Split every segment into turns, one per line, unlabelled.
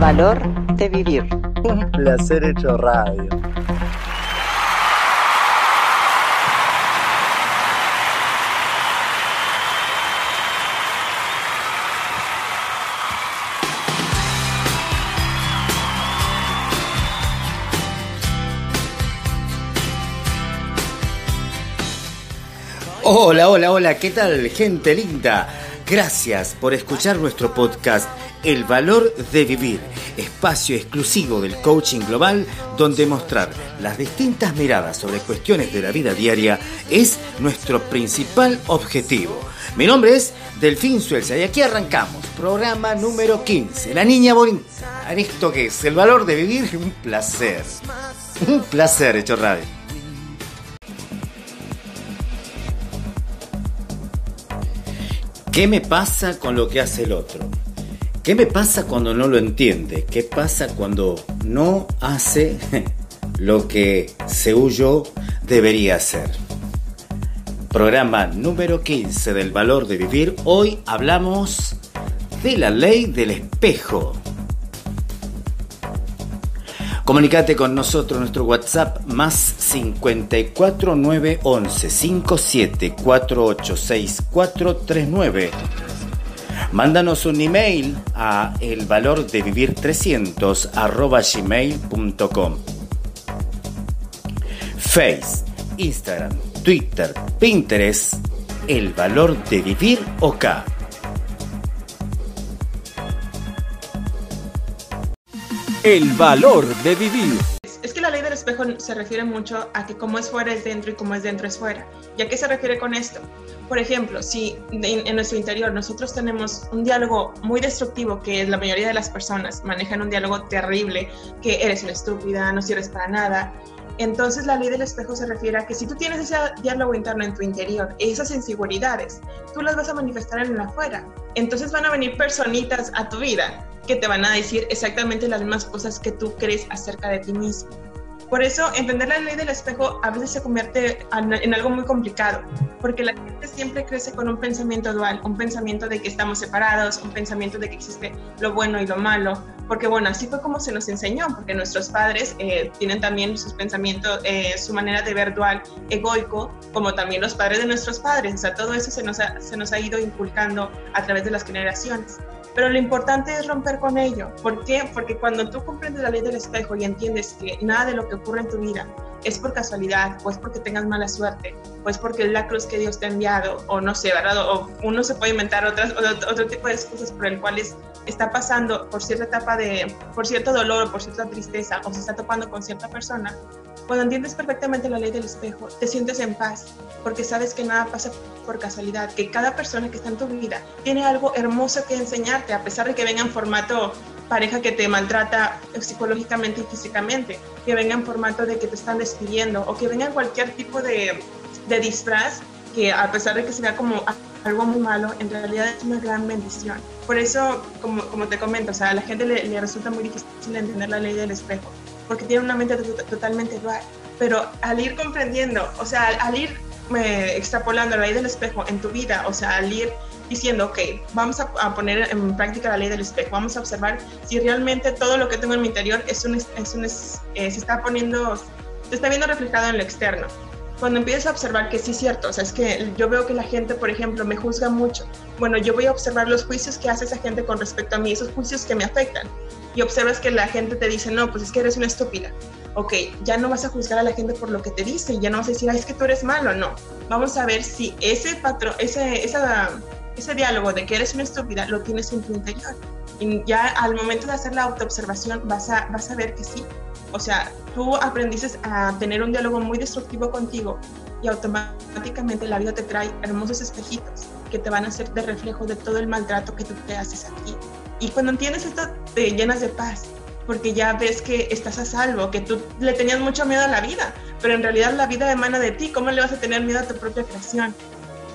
Valor de vivir.
Un placer hecho radio.
Hola, hola, hola, ¿qué tal gente linda? Gracias por escuchar nuestro podcast El Valor de Vivir, espacio exclusivo del coaching global donde mostrar las distintas miradas sobre cuestiones de la vida diaria es nuestro principal objetivo. Mi nombre es Delfín Suelza y aquí arrancamos, programa número 15, La Niña Bonita. ¿Esto qué es? El valor de vivir, un placer. Un placer hecho radio. ¿Qué me pasa con lo que hace el otro? ¿Qué me pasa cuando no lo entiende? ¿Qué pasa cuando no hace lo que según yo debería hacer? Programa número 15 del valor de vivir. Hoy hablamos de la ley del espejo. Comunicate con nosotros, nuestro WhatsApp más 54911 57486439. Mándanos un email a el valor de vivir 300 arroba gmail.com. Face, Instagram, Twitter, Pinterest, el valor de vivir OK.
El valor de vivir.
Es que la ley del espejo se refiere mucho a que como es fuera es dentro y como es dentro es fuera. ¿Y a qué se refiere con esto? Por ejemplo, si en, nuestro interior nosotros tenemos un diálogo muy destructivo, que la mayoría de las personas manejan un diálogo terrible, que eres una estúpida, no sirves para nada, entonces la ley del espejo se refiere a que si tú tienes ese diálogo interno en tu interior, esas inseguridades, tú las vas a manifestar en el afuera. Entonces van a venir personitas a tu vida que te van a decir exactamente las mismas cosas que tú crees acerca de ti mismo. Por eso, entender la ley del espejo a veces se convierte en algo muy complicado, porque la gente siempre crece con un pensamiento dual, un pensamiento de que estamos separados, un pensamiento de que existe lo bueno y lo malo, porque bueno, así fue como se nos enseñó, porque nuestros padres eh, tienen también sus pensamientos, eh, su manera de ver dual, egoico, como también los padres de nuestros padres, o sea, todo eso se nos se nos ha ido inculcando a través de las generaciones. Pero lo importante es romper con ello. ¿Por qué? Porque cuando tú comprendes la ley del espejo y entiendes que nada de lo que ocurre en tu vida es por casualidad, pues porque tengas mala suerte, pues porque es la cruz que Dios te ha enviado, o no sé, ¿verdad? O uno se puede inventar otras, otro tipo de excusas por el cual está pasando por cierta etapa de, por cierto dolor o por cierta tristeza, o se está topando con cierta persona, cuando entiendes perfectamente la ley del espejo, te sientes en paz, porque sabes que nada pasa por casualidad, que cada persona que está en tu vida tiene algo hermoso que enseñarte, a pesar de que venga en formato pareja que te maltrata psicológicamente y físicamente, que venga en formato de que te están despidiendo o que venga en cualquier tipo de, de disfraz que a pesar de que se vea como algo muy malo, en realidad es una gran bendición. Por eso, como, como te comento, o sea, a la gente le, le resulta muy difícil entender la ley del espejo porque tiene una mente totalmente dual. Pero al ir comprendiendo, o sea, al, ir eh, extrapolando la ley del espejo en tu vida, o sea, al ir diciendo, ok, vamos a, poner en práctica la ley del espejo, vamos a observar si realmente todo lo que tengo en mi interior es un, es un eh, se está poniendo, se está viendo reflejado en lo externo. Cuando empiezas a observar que sí es cierto, o sea, es que yo veo que la gente, por ejemplo, me juzga mucho. Bueno, yo voy a observar los juicios que hace esa gente con respecto a mí, esos juicios que me afectan y observas que la gente te dice, no, pues es que eres una estúpida. Ok, ya no vas a juzgar a la gente por lo que te dice, ya no vas a decir, es que tú eres malo, no. Vamos a ver si ese patrón, ese, esa, ese diálogo de que eres una estúpida lo tienes en tu interior. Y ya al momento de hacer la autoobservación vas a, vas a ver que sí. O sea, tú aprendiste a tener un diálogo muy destructivo contigo y automáticamente la vida te trae hermosos espejitos que te van a hacer de reflejo de todo el maltrato que tú te haces aquí y cuando entiendes esto, te llenas de paz, porque ya ves que estás a salvo, que tú le tenías mucho miedo a la vida, pero en realidad la vida emana de ti. ¿Cómo le vas a tener miedo a tu propia creación?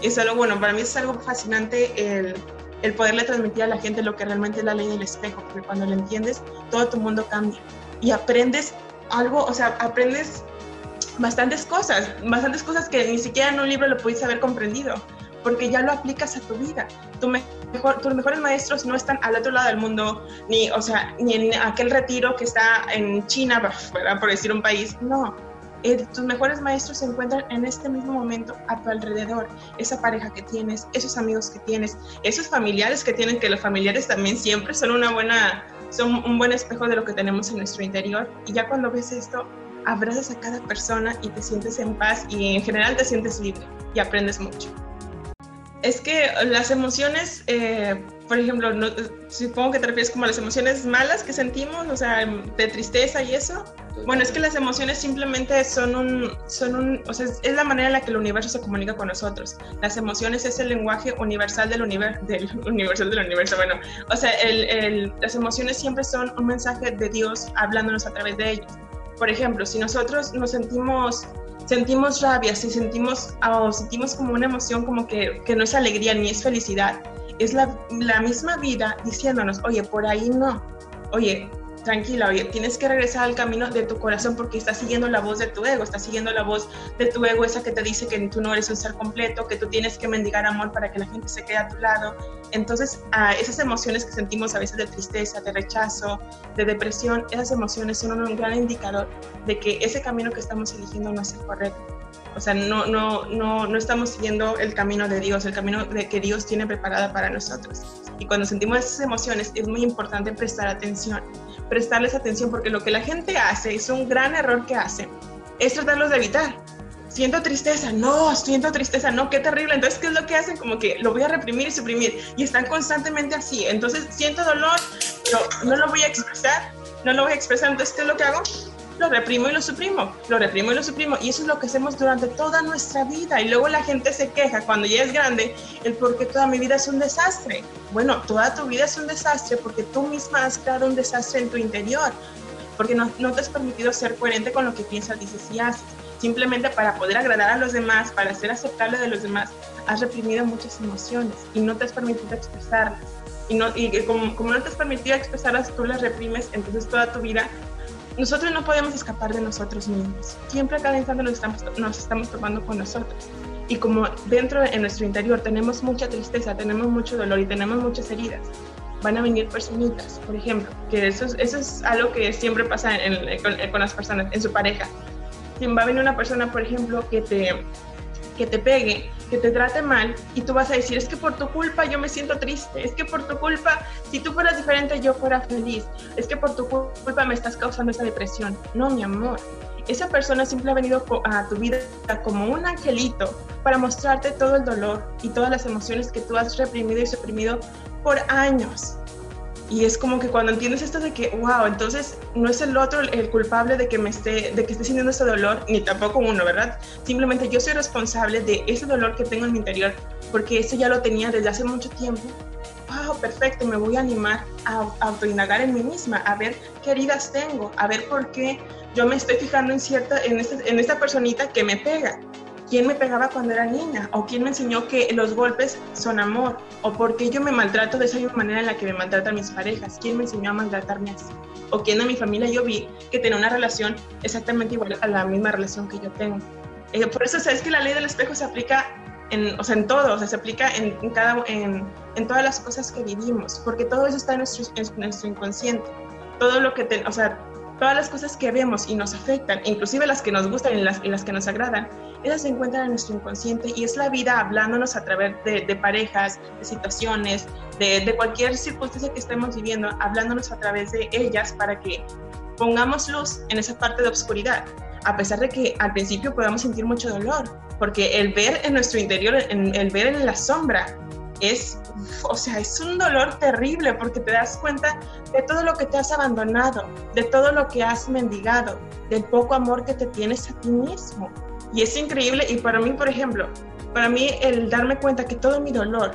es algo bueno, para mí es algo fascinante el, el poderle transmitir a la gente lo que realmente es la ley del espejo, porque cuando lo entiendes, todo tu mundo cambia y aprendes algo, o sea, aprendes bastantes cosas, bastantes cosas que ni siquiera en un libro lo pudiste haber comprendido porque ya lo aplicas a tu vida. Tus mejores maestros no están al otro lado del mundo, ni, o sea, ni en aquel retiro que está en China, por decir un país, no. Eh, tus mejores maestros se encuentran en este mismo momento a tu alrededor. Esa pareja que tienes, esos amigos que tienes, esos familiares que tienen, que los familiares también siempre son una buena, son un buen espejo de lo que tenemos en nuestro interior. Y ya cuando ves esto, abrazas a cada persona y te sientes en paz y en general te sientes libre y aprendes mucho. Es que las emociones, eh, por ejemplo, supongo que te refieres como a las emociones malas que sentimos, o sea, de tristeza y eso. Bueno, es que las emociones simplemente son un, son un, o sea, es la manera en la que el universo se comunica con nosotros. Las emociones es el lenguaje universal del, universo, del universal del universo. Bueno, o sea, las emociones siempre son un mensaje de Dios hablándonos a través de ellos. Por ejemplo, si nosotros nos sentimos sentimos rabia, si sentimos o sentimos como una emoción como que, que no es alegría ni es felicidad, es la, la misma vida diciéndonos, oye, por ahí no, oye, tranquila, oye, tienes que regresar al camino de tu corazón porque estás siguiendo la voz de tu ego, estás siguiendo la voz de tu ego, esa que te dice que tú no eres un ser completo, que tú tienes que mendigar amor para que la gente se quede a tu lado. Entonces, esas emociones que sentimos a veces de tristeza, de rechazo, de depresión, esas emociones son un gran indicador de que ese camino que estamos eligiendo no es el correcto. O sea, no, no, no, no estamos siguiendo el camino de Dios, el camino de que Dios tiene preparada para nosotros. Y cuando sentimos esas emociones es muy importante prestar atención prestarles atención porque lo que la gente hace, es un gran error que hace, es tratarlos de evitar. Siento tristeza, no, siento tristeza, no, qué terrible. Entonces, ¿qué es lo que hacen? Como que lo voy a reprimir y suprimir y están constantemente así. Entonces, siento dolor, pero no lo voy a expresar, no lo voy a expresar. Entonces, ¿qué es lo que hago? Lo reprimo y lo suprimo, lo reprimo y lo suprimo. Y eso es lo que hacemos durante toda nuestra vida. Y luego la gente se queja cuando ya es grande, el por qué toda mi vida es un desastre. Bueno, toda tu vida es un desastre porque tú misma has creado un desastre en tu interior, porque no, no te has permitido ser coherente con lo que piensas, dices y haces. Simplemente para poder agradar a los demás, para ser aceptable de los demás, has reprimido muchas emociones y no te has permitido expresarlas. Y, no, y como, como no te has permitido expresarlas, tú las reprimes, entonces toda tu vida nosotros no podemos escapar de nosotros mismos. Siempre a cada instante nos estamos, nos estamos tomando con nosotros. Y como dentro de nuestro interior tenemos mucha tristeza, tenemos mucho dolor y tenemos muchas heridas, van a venir personitas, por ejemplo, que eso es, eso es algo que siempre pasa con, con, las personas, en su pareja. Si va a venir una persona, por ejemplo, que te, que te pegue, te trate mal y tú vas a decir, es que por tu culpa yo me siento triste, es que por tu culpa, si tú fueras diferente yo fuera feliz, es que por tu culpa me estás causando esa depresión. No, mi amor, esa persona siempre ha venido a tu vida como un angelito para mostrarte todo el dolor y todas las emociones que tú has reprimido y suprimido por años. Y es como que cuando entiendes esto de que, wow, entonces no es el otro el culpable de que me esté, de que esté sintiendo ese dolor, ni tampoco uno, ¿verdad? Simplemente yo soy responsable de ese dolor que tengo en mi interior, porque eso ya lo tenía desde hace mucho tiempo. Wow, perfecto, me voy a animar a, autoindagar en mí misma, a ver qué heridas tengo, a ver por qué yo me estoy fijando en cierta, en, este, en esta personita que me pega quién me pegaba cuando era niña o quién me enseñó que los golpes son amor o por qué yo me maltrato de esa misma manera en la que me maltratan mis parejas, quién me enseñó a maltratarme así o quién de mi familia yo vi que tenía una relación exactamente igual a la misma relación que yo tengo. Eh, por eso sabes que la ley del espejo se aplica en, o sea, en todo, o sea, se aplica en, en cada, en, en, todas las cosas que vivimos, porque todo eso está en nuestro, en nuestro inconsciente. Todo lo que, te, o sea, todas las cosas que vemos y nos afectan, inclusive las que nos gustan y las, y las que nos agradan, esas se encuentran en nuestro inconsciente y es la vida hablándonos a través de, de parejas, de situaciones, de, de, cualquier circunstancia que estemos viviendo, hablándonos a través de ellas para que pongamos luz en esa parte de oscuridad, a pesar de que al principio podamos sentir mucho dolor, porque el ver en nuestro interior, el ver en la sombra, es, o sea, es un dolor terrible porque te das cuenta de todo lo que te has abandonado, de todo lo que has mendigado, del poco amor que te tienes a ti mismo. Y es increíble y para mí, por ejemplo, para mí el darme cuenta que todo mi dolor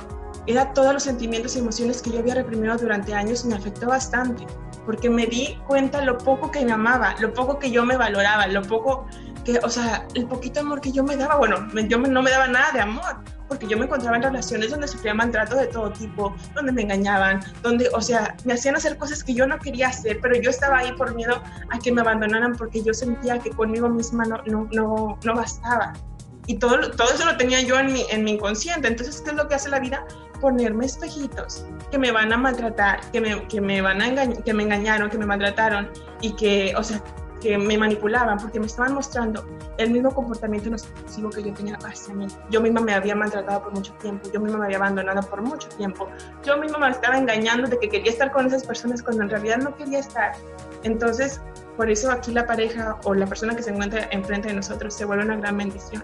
era todos los sentimientos y emociones que yo había reprimido durante años me afectó bastante, porque me di cuenta lo poco que me amaba, lo poco que yo me valoraba, lo poco que, o sea, el poquito amor que yo me daba, bueno, yo no me daba nada de amor, porque yo me encontraba en relaciones donde sufría maltrato de todo tipo, donde me engañaban, donde, o sea, me hacían hacer cosas que yo no quería hacer, pero yo estaba ahí por miedo a que me abandonaran porque yo sentía que conmigo misma no, no, no, no bastaba. Y todo, todo eso lo tenía yo en mi, en mi inconsciente. Entonces, ¿qué es lo que hace la vida? Ponerme espejitos que me van a maltratar, que me, que me van a engañar, que me engañaron, que me maltrataron y que, o sea, que me manipulaban porque me estaban mostrando el mismo comportamiento nocivo que yo tenía hacia mí. Yo misma me había maltratado por mucho tiempo, yo misma me había abandonado por mucho tiempo, yo misma me estaba engañando de que quería estar con esas personas cuando en realidad no quería estar. Entonces, por eso aquí la pareja o la persona que se encuentra enfrente de nosotros se vuelve una gran bendición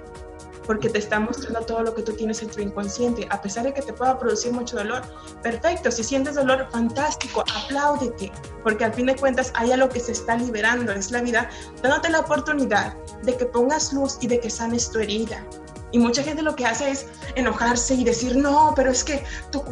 porque te está mostrando todo lo que tú tienes en tu inconsciente, a pesar de que te pueda producir mucho dolor. Perfecto, si sientes dolor, fantástico, apláudete, porque al fin de cuentas hay algo que se está liberando, es la vida, dándote la oportunidad de que pongas luz y de que sanes tu herida. Y mucha gente lo que hace es enojarse y decir, no, pero es que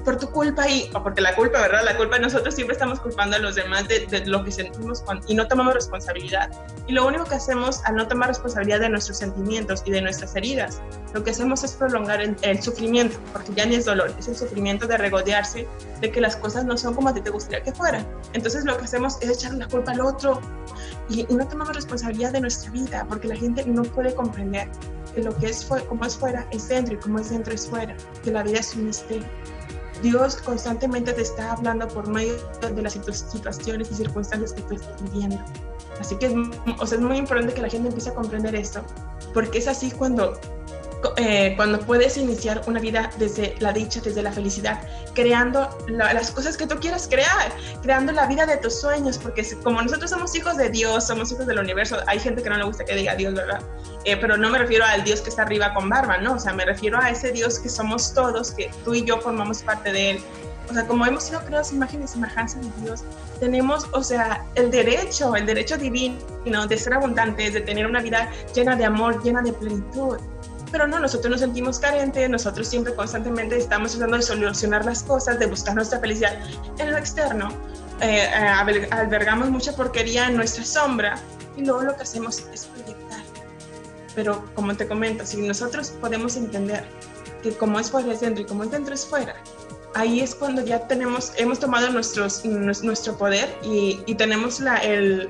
por tu culpa y, porque la culpa, ¿verdad? La culpa nosotros siempre estamos culpando a los demás de, lo que sentimos y no tomamos responsabilidad. Y lo único que hacemos al no tomar responsabilidad de nuestros sentimientos y de nuestras heridas, lo que hacemos es prolongar el, sufrimiento, porque ya ni es dolor, es el sufrimiento de regodearse de que las cosas no son como a ti te gustaría que fueran. Entonces lo que hacemos es echar la culpa al otro y, no tomamos responsabilidad de nuestra vida, porque la gente no puede comprender lo que es como es fuera es dentro y como es dentro es fuera, que la vida es un misterio. Dios constantemente te está hablando por medio de las situaciones y circunstancias que tú estás viviendo. Así que es, o sea, es muy importante que la gente empiece a comprender esto, porque es así cuando eh, cuando puedes iniciar una vida desde la dicha, desde la felicidad, creando las cosas que tú quieras crear, creando la vida de tus sueños, porque como nosotros somos hijos de Dios, somos hijos del universo, hay gente que no le gusta que diga Dios, ¿verdad? Eh, pero no me refiero al Dios que está arriba con barba, ¿no? O sea, me refiero a ese Dios que somos todos, que tú y yo formamos parte de Él. O sea, como hemos sido creados imágenes y semejanza de Dios, tenemos, o sea, el derecho, el derecho divino de ser abundantes, de tener una vida llena de amor, llena de plenitud pero no, nosotros nos sentimos carentes, nosotros siempre constantemente estamos tratando de solucionar las cosas, de buscar nuestra felicidad en lo externo, eh, eh, albergamos mucha porquería en nuestra sombra y luego lo que hacemos es proyectar. Pero como te comento, si nosotros podemos entender que como es fuera es dentro y como es dentro es fuera, ahí es cuando ya tenemos, hemos tomado nuestros, nuestro poder y, y tenemos la, el,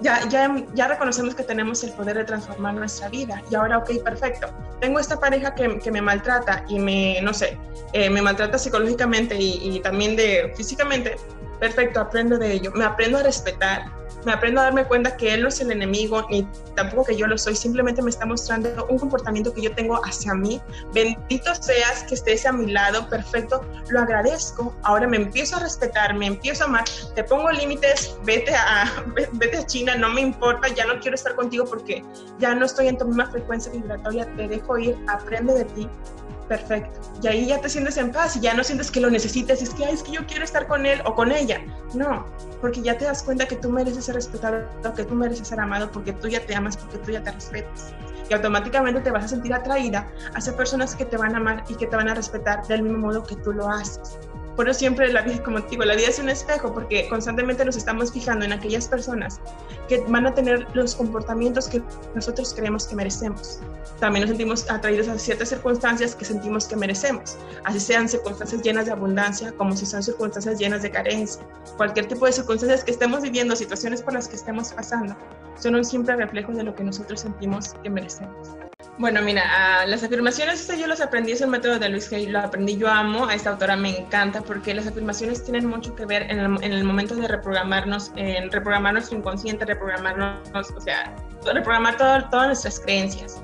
ya, ya, ya reconocemos que tenemos el poder de transformar nuestra vida. Y ahora, ok, perfecto. Tengo esta pareja que, que me maltrata y me, no sé, eh, me maltrata psicológicamente y, y también de físicamente. Perfecto, aprendo de ello. Me aprendo a respetar, me aprendo a darme cuenta que él no es el enemigo, ni tampoco que yo lo soy, simplemente me está mostrando un comportamiento que yo tengo hacia mí. Bendito seas que estés a mi lado, perfecto, lo agradezco. Ahora me empiezo a respetar, me empiezo a amar, te pongo límites, vete a, vete a China, no me importa, ya no quiero estar contigo porque ya no estoy en tu misma frecuencia vibratoria, te dejo ir, aprende de ti, perfecto. Y ahí ya te sientes en paz y ya no sientes que lo necesites, es que, Ay, es que yo quiero estar con él o con ella. No, porque ya te das cuenta que tú mereces ser respetado, que tú mereces ser amado, porque tú ya te amas, porque tú ya te respetas. Y automáticamente te vas a sentir atraída hacia personas que te van a amar y que te van a respetar del mismo modo que tú lo haces. Por eso siempre la vida, como digo, la vida es un espejo porque constantemente nos estamos fijando en aquellas personas que van a tener los comportamientos que nosotros creemos que merecemos. También nos sentimos atraídos a ciertas circunstancias que sentimos que merecemos, así sean circunstancias llenas de abundancia como si son circunstancias llenas de carencia. Cualquier tipo de circunstancias que estemos viviendo, situaciones por las que estemos pasando, son un simple reflejo de lo que nosotros sentimos que merecemos. Bueno, mira, las afirmaciones yo las aprendí, es el método de Luis Hay, lo aprendí, yo amo, a esta autora me encanta porque las afirmaciones tienen mucho que ver en el, en el momento de reprogramarnos, en reprogramar nuestro inconsciente, reprogramarnos, o sea, reprogramar todo, todas nuestras creencias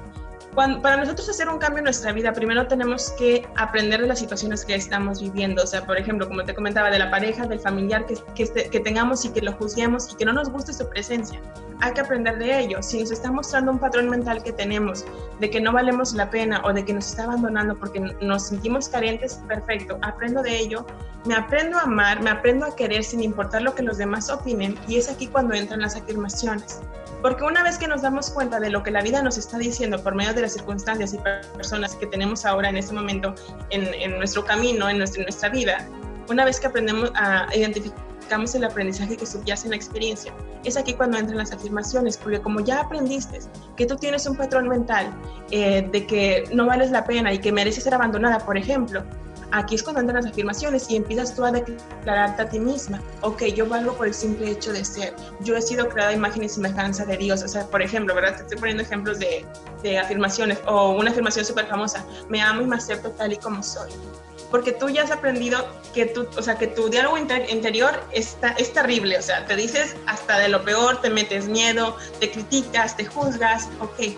para nosotros hacer un cambio en nuestra vida, primero tenemos que aprender de las situaciones que estamos viviendo. O sea, por ejemplo, como te comentaba, de la pareja, del familiar que, este, que tengamos y que lo juzguemos y que no nos guste su presencia. Hay que aprender de ello. Si nos está mostrando un patrón mental que tenemos de que no valemos la pena o de que nos está abandonando porque nos sentimos carentes, perfecto. Aprendo de ello. Me aprendo a amar, me aprendo a querer sin importar lo que los demás opinen. Y es aquí cuando entran las afirmaciones. Porque una vez que nos damos cuenta de lo que la vida nos está diciendo por medio de las circunstancias y personas que tenemos ahora en este momento en, nuestro camino, en nuestra, vida, una vez que aprendemos a identificamos el aprendizaje que subyace en la experiencia. Es aquí cuando entran las afirmaciones, porque como ya aprendiste que tú tienes un patrón mental eh, de que no vales la pena y que mereces ser abandonada, por ejemplo, Aquí es cuando entran las afirmaciones y empiezas tú a declararte a ti misma, ok, yo valgo por el simple hecho de ser, yo he sido creada imagen y semejanza de Dios, o sea, por ejemplo, ¿verdad? Te estoy poniendo ejemplos de, afirmaciones o una afirmación súper famosa, me amo y me acepto tal y como soy. Porque tú ya has aprendido que tu, o sea, que tu diálogo interior está, es terrible, o sea, te dices hasta de lo peor, te metes miedo, te criticas, te juzgas, ok,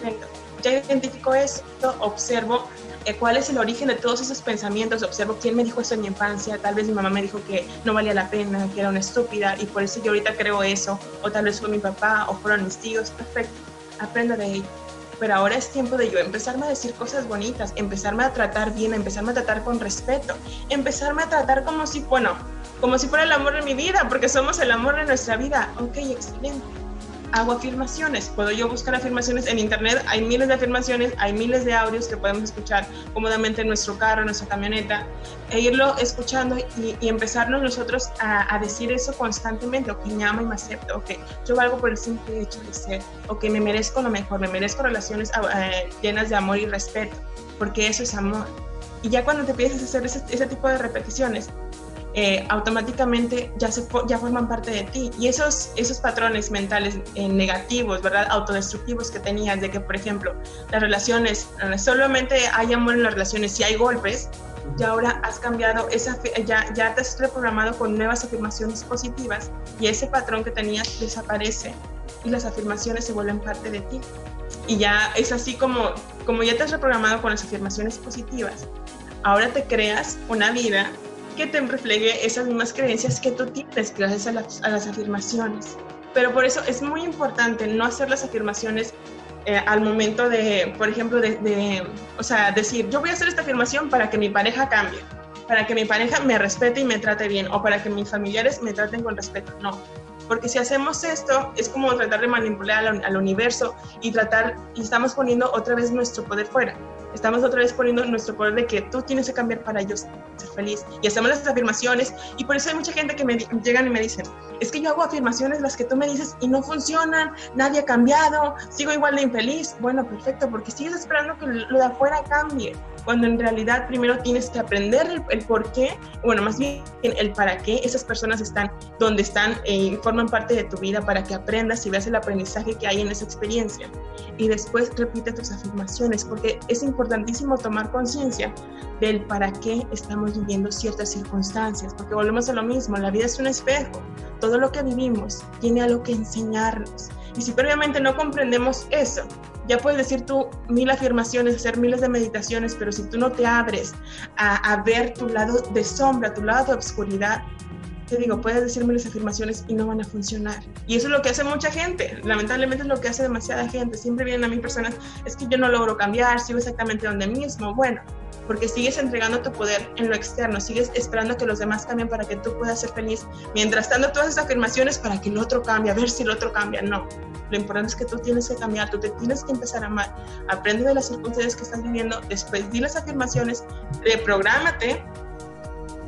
perfecto. Ya identifico esto, observo cuál es el origen de todos esos pensamientos, observo quién me dijo eso en mi infancia, tal vez mi mamá me dijo que no valía la pena, que era una estúpida y por eso yo ahorita creo eso, o tal vez fue mi papá o fueron mis tíos, perfecto, aprendo de ello. Pero ahora es tiempo de yo empezarme a decir cosas bonitas, empezarme a tratar bien, empezarme a tratar con respeto, empezarme a tratar como si, bueno, como si fuera el amor de mi vida, porque somos el amor de nuestra vida. Ok, excelente hago afirmaciones. Puedo yo buscar afirmaciones en internet, hay miles de afirmaciones, hay miles de audios que podemos escuchar cómodamente en nuestro carro, en nuestra camioneta, e irlo escuchando y, empezarnos nosotros a, decir eso constantemente, ok, me amo y me acepto, ok, yo valgo por el simple hecho de ser, ok, me merezco lo mejor, me merezco relaciones eh, llenas de amor y respeto, porque eso es amor. Y ya cuando te empiezas a hacer ese, ese tipo de repeticiones, eh, automáticamente ya, se, ya forman parte de ti. Y esos, esos patrones mentales eh, negativos, ¿verdad? Autodestructivos que tenías, de que, por ejemplo, las relaciones, eh, solamente hay amor en las relaciones si hay golpes, ya ahora has cambiado, esa, ya, ya te has reprogramado con nuevas afirmaciones positivas y ese patrón que tenías desaparece y las afirmaciones se vuelven parte de ti. Y ya es así como, como ya te has reprogramado con las afirmaciones positivas, ahora te creas una vida que te refleje esas mismas creencias que tú tienes gracias a las, afirmaciones. Pero por eso es muy importante no hacer las afirmaciones eh, al momento de, por ejemplo, de, de, o sea, decir, yo voy a hacer esta afirmación para que mi pareja cambie, para que mi pareja me respete y me trate bien, o para que mis familiares me traten con respeto. No, porque si hacemos esto es como tratar de manipular al, al universo y tratar, y estamos poniendo otra vez nuestro poder fuera estamos otra vez poniendo nuestro poder de que tú tienes que cambiar para yo ser feliz. Y hacemos las afirmaciones y por eso hay mucha gente que me llegan y me dicen, es que yo hago afirmaciones las que tú me dices y no funcionan, nadie ha cambiado, sigo igual de infeliz. Bueno, perfecto, porque sigues esperando que lo de afuera cambie cuando en realidad primero tienes que aprender el, por qué, bueno, más bien el para qué esas personas están donde están eh, y forman parte de tu vida para que aprendas y veas el aprendizaje que hay en esa experiencia. Y después repite tus afirmaciones, porque es importantísimo tomar conciencia del para qué estamos viviendo ciertas circunstancias, porque volvemos a lo mismo, la vida es un espejo, todo lo que vivimos tiene algo que enseñarnos. Y si previamente no comprendemos eso, ya puedes decir tú mil afirmaciones, hacer miles de meditaciones, pero si tú no te abres a, ver tu lado de sombra, tu lado de obscuridad, te digo, puedes decir miles de afirmaciones y no van a funcionar. Y eso es lo que hace mucha gente. Lamentablemente es lo que hace demasiada gente. Siempre vienen a mí personas, es que yo no logro cambiar, sigo exactamente donde mismo. Bueno, porque sigues entregando tu poder en lo externo, sigues esperando que los demás cambien para que tú puedas ser feliz. Mientras tanto, todas esas afirmaciones para que el otro cambie, a ver si el otro cambia. No, lo importante es que tú tienes que cambiar, tú te tienes que empezar a amar. Aprende de las circunstancias que estás viviendo, después di las afirmaciones, reprográmate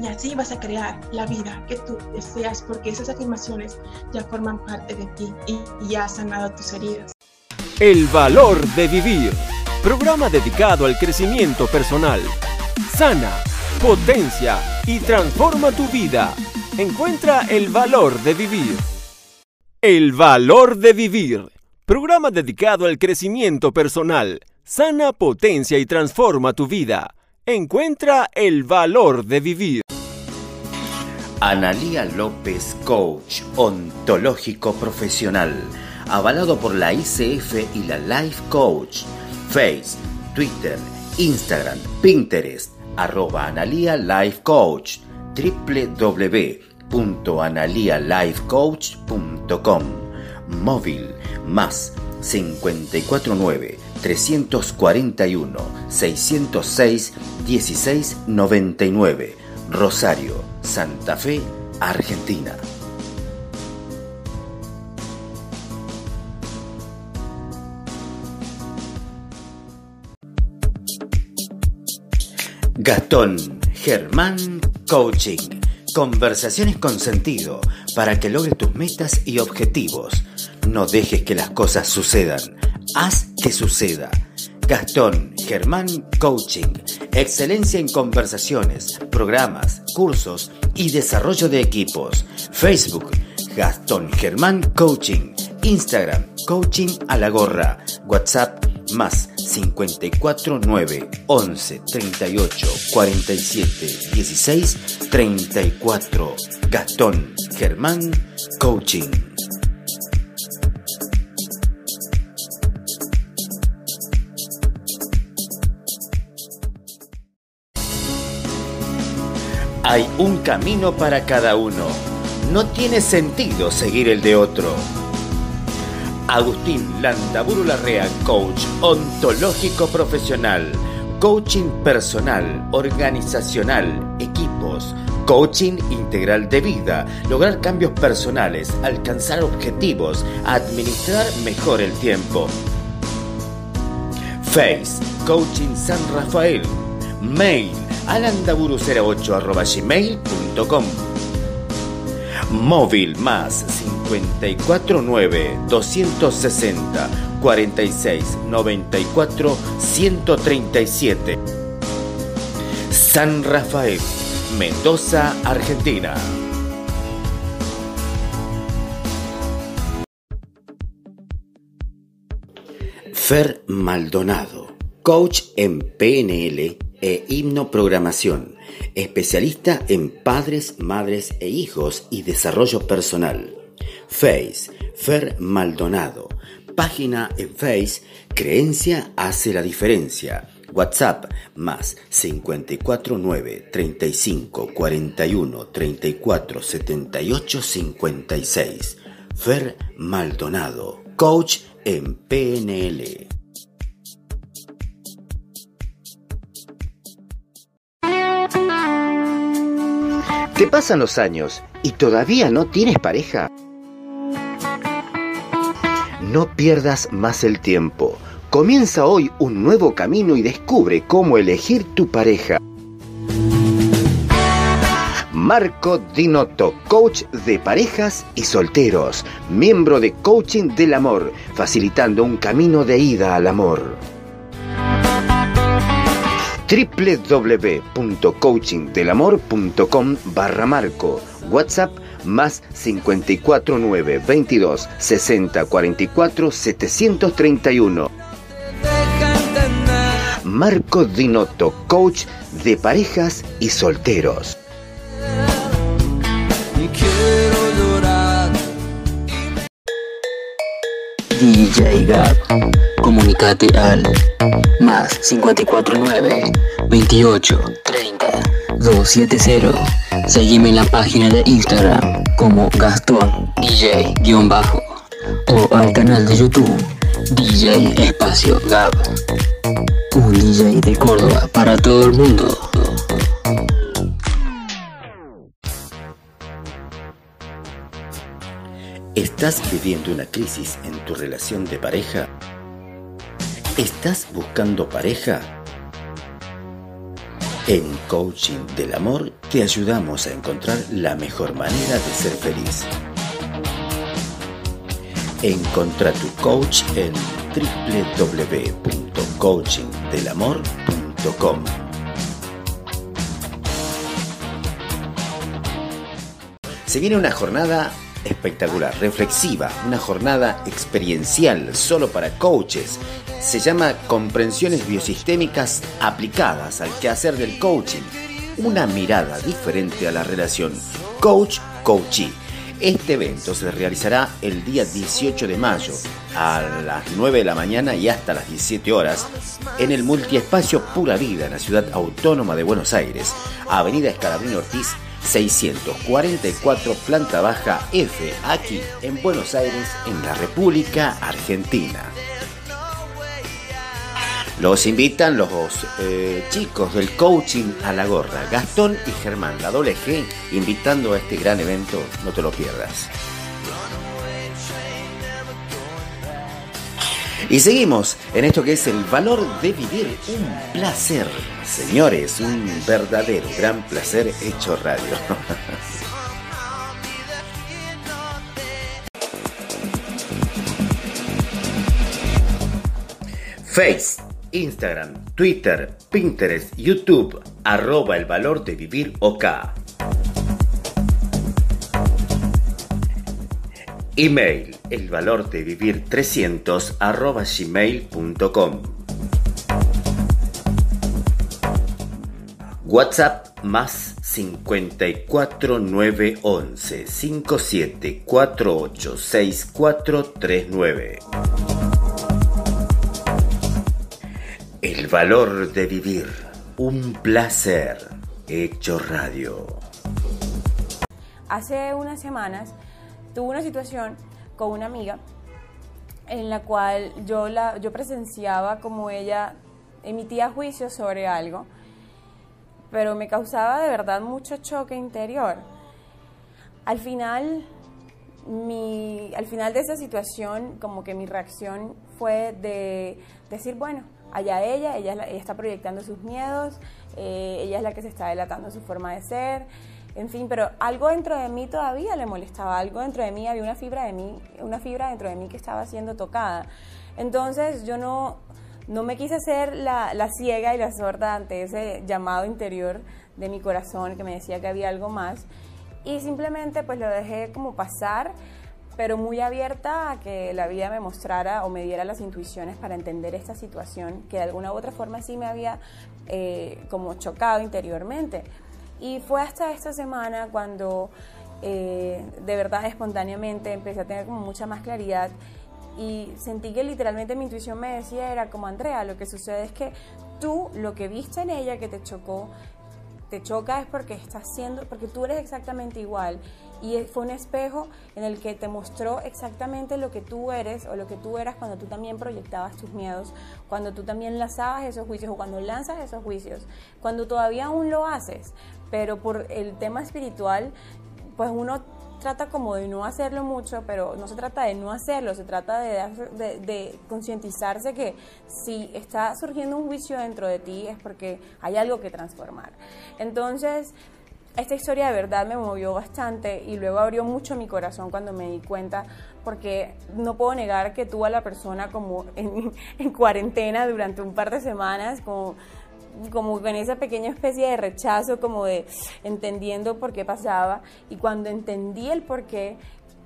y así vas a crear la vida que tú deseas porque esas afirmaciones ya forman parte de ti y ya has sanado tus heridas.
El valor de vivir programa dedicado al crecimiento personal. Sana, potencia y transforma tu vida. Encuentra el valor de vivir. El valor de vivir. Programa dedicado al crecimiento personal. Sana, potencia y transforma tu vida. Encuentra el valor de vivir.
Analía López, coach ontológico profesional, avalado por la ICF y la Life Coach. Face, Twitter, Instagram, Pinterest, arroba Analia Life Coach, www.analialifecoach.com, móvil más 549 341 606 1699, Rosario, Santa Fe, Argentina. Gastón Germán Coaching. Conversaciones con sentido para que logres tus metas y objetivos. No dejes que las cosas sucedan. Haz que suceda. Gastón Germán Coaching Excelencia en conversaciones, programas, cursos y desarrollo de equipos. Facebook, Gastón Germán Coaching. Instagram, Coaching a la Gorra. WhatsApp, más 54 9 11 38 47 16 34. Gastón Germán Coaching. Hay un camino para cada uno. No tiene sentido seguir el de otro. Agustín Landaburu Larrea, coach ontológico profesional, coaching personal, organizacional, equipos, coaching integral de vida, lograr cambios personales, alcanzar objetivos, administrar mejor el tiempo. Face, Coaching San Rafael, mail alandaburu08 Móvil más 549 260 46 94 137. San Rafael, Mendoza, Argentina. Fer Maldonado, coach en PNL e himnoprogramación, especialista en padres, madres e hijos y desarrollo personal. Face, Fer Maldonado. Página en Face, Creencia hace la diferencia. WhatsApp más 549 35 41 34 78 56. Fer Maldonado, coach en PNL. ¿Te pasan los años y todavía no tienes pareja? No pierdas más el tiempo. Comienza hoy un nuevo camino y descubre cómo elegir tu pareja. Marco Dinotto, coach de parejas y solteros, miembro de Coaching del Amor, facilitando un camino de ida al amor www.coachingdelamor.com barra marco. WhatsApp más 549 22 60 44 731 Marco Dinotto, coach de parejas y solteros.
Comunicate al más 549 28 30 270. Seguime en la página de Instagram como Gastón DJ-bajo o al canal de YouTube DJ Espacio Gab. Un DJ de Córdoba para todo el mundo.
¿Estás viviendo una crisis en tu relación de pareja? ¿Estás buscando pareja? En Coaching del Amor te ayudamos a encontrar la mejor manera de ser feliz. Encontra tu coach en www.coachingdelamor.com. Se viene una jornada espectacular, reflexiva, una jornada experiencial solo para coaches. Se llama Comprensiones Biosistémicas aplicadas al quehacer del coaching. Una mirada diferente a la relación coach-coachee. Este evento se realizará el día 18 de mayo a las 9 de la mañana y hasta las 17 horas en el multiespacio Pura Vida en la ciudad autónoma de Buenos Aires, Avenida Escalabrini Ortiz 644 planta baja F, aquí en Buenos Aires, en la República Argentina. Los invitan los eh, chicos del coaching a la gorra, Gastón y Germán, la doble G, invitando a este gran evento, no te lo pierdas. Y seguimos en esto que es el valor de vivir un placer. Señores, un verdadero gran placer hecho radio. Face, Instagram, Twitter, Pinterest, YouTube, arroba el valor de vivir OK. Email, el valor de vivir 300 arroba gmail.com. WhatsApp más 54911 5748 El valor de vivir. Un placer. Hecho radio.
Hace unas semanas tuve una situación con una amiga en la cual yo, la, yo presenciaba como ella emitía juicios sobre algo, pero me causaba de verdad mucho choque interior. Al final, mi, al final de esa situación, como que mi reacción fue de decir, bueno, allá ella, ella, está proyectando sus miedos, eh, ella es la que se está delatando su forma de ser, en fin, pero algo dentro de mí todavía le molestaba, algo dentro de mí, había una fibra de mí, una fibra dentro de mí que estaba siendo tocada. Entonces yo no, no me quise hacer la, la ciega y la sorda ante ese llamado interior de mi corazón que me decía que había algo más y simplemente pues lo dejé como pasar pero muy abierta a que la vida me mostrara o me diera las intuiciones para entender esta situación que de alguna u otra forma sí me había eh, como chocado interiormente. Y fue hasta esta semana cuando eh, de verdad espontáneamente empecé a tener como mucha más claridad y sentí que literalmente mi intuición me decía era como Andrea, lo que sucede es que tú lo que viste en ella que te chocó, te choca es porque estás siendo, porque tú eres exactamente igual y fue un espejo en el que te mostró exactamente lo que tú eres o lo que tú eras cuando tú también proyectabas tus miedos, cuando tú también lanzabas esos juicios o cuando lanzas esos juicios, cuando todavía aún lo haces, pero por el tema espiritual, pues uno trata como de no hacerlo mucho, pero no se trata de no hacerlo, se trata de, de, concientizarse que si está surgiendo un juicio dentro de ti es porque hay algo que transformar. Entonces, esta historia de verdad me movió bastante y luego abrió mucho mi corazón cuando me di cuenta, porque no puedo negar que tuve a la persona como en, en cuarentena durante un par de semanas, como como con esa pequeña especie de rechazo, como de entendiendo por qué pasaba. Y cuando entendí el por qué,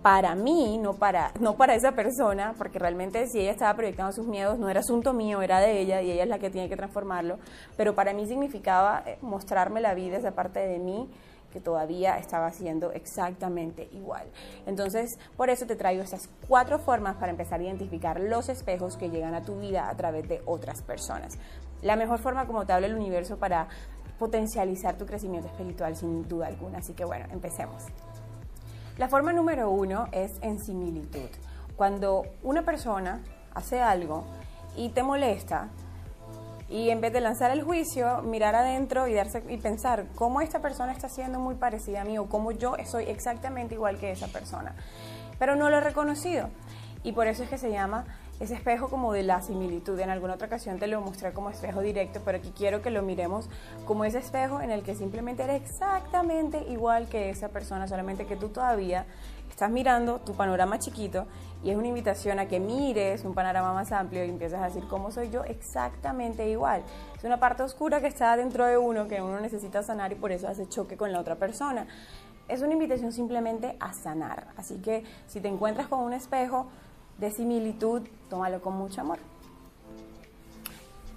para mí, no para, no para esa persona, porque realmente si ella estaba proyectando sus miedos, no era asunto mío, era de ella y ella es la que tiene que transformarlo, pero para mí significaba eh, mostrarme la vida, esa parte de mí que todavía estaba siendo exactamente igual. Entonces, por eso te traigo estas cuatro formas para empezar a identificar los espejos que llegan a tu vida a través de otras personas. La mejor forma, como te habla el universo, para potencializar tu crecimiento espiritual, sin duda alguna. Así que bueno, empecemos. La forma número uno es en similitud. Cuando una persona hace algo y te molesta, y en vez de lanzar el juicio, mirar adentro y, darse, y pensar cómo esta persona está siendo muy parecida a mí o cómo yo soy exactamente igual que esa persona. Pero no lo he reconocido. Y por eso es que se llama ese espejo como de la similitud. En alguna otra ocasión te lo mostré como espejo directo, pero aquí quiero que lo miremos como ese espejo en el que simplemente eres exactamente igual que esa persona, solamente que tú todavía estás mirando tu panorama chiquito y es una invitación a que mires un panorama más amplio y empiezas a decir cómo soy yo exactamente igual. Es una parte oscura que está dentro de uno que uno necesita sanar y por eso hace choque con la otra persona. Es una invitación simplemente a sanar. Así que si te encuentras con un espejo, de similitud, tómalo con mucho amor.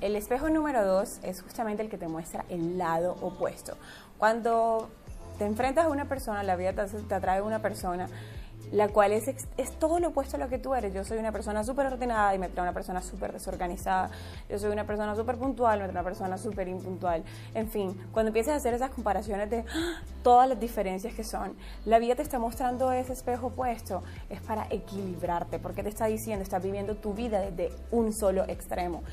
El espejo número dos es justamente el que te muestra el lado opuesto. Cuando te enfrentas a una persona, la vida te, te atrae a una persona la cual es, es todo lo opuesto a lo que tú eres. Yo soy una persona súper ordenada y me trae una persona súper desorganizada. Yo soy una persona súper puntual, me trae una persona súper impuntual. En fin, cuando empiezas a hacer esas comparaciones de ¡ah! todas las diferencias que son, la vida te está mostrando ese espejo opuesto. Es para equilibrarte, porque te está diciendo, estás viviendo tu vida desde un solo extremo.